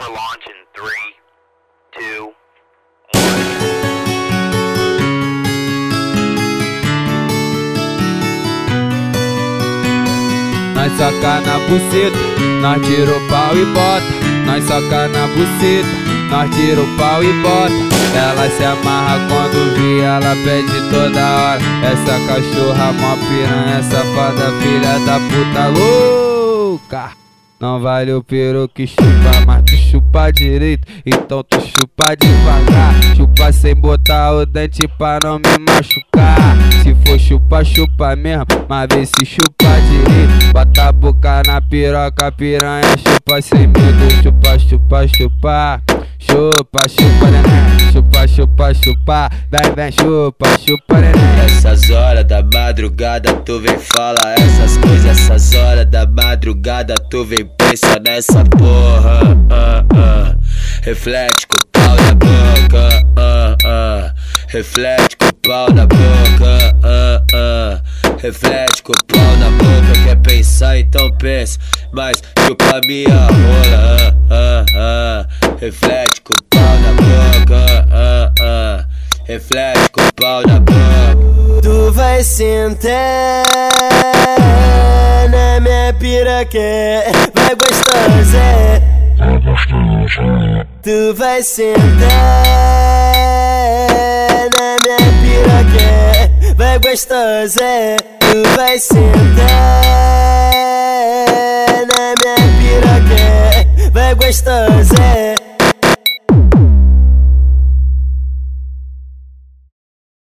for launch in three, two, Nós soca na buceta, nós tira o pau e bota. Nós soca na buceta, nós tira o pau e bota. Ela se amarra quando vi, ela pede toda hora. Essa cachorra mó piranha, safada, filha da puta louca. Não vale o peru que chupa, mas tu chupa direito, então tu chupa devagar. Chupa sem botar o dente pra não me machucar. Se for chupa, chupa mesmo, mas vê se chupa direito. Bota a boca na piroca, piranha, chupa sem medo. Chupa, chupa, chupa. Chupa, chupa, neném. Chupa, chupa, chupa. Vem, vem, chupa, chupa, neném. Essas horas da madrugada tu vem fala essas coisas madrugada tu vem pensa nessa porra ah, ah. Reflete com o pau na boca ah. Reflete com o pau na boca. Reflete com o pau na boca Quer pensar então pensa Mas chupa minha rola. Reflete com o pau na boca. Reflete com o pau na boca Tu vai sentar piroca, vai gostosa. Tu vai sentar na minha piroca, vai gostosa. Tu vai sentar na minha piroca, vai gostosa.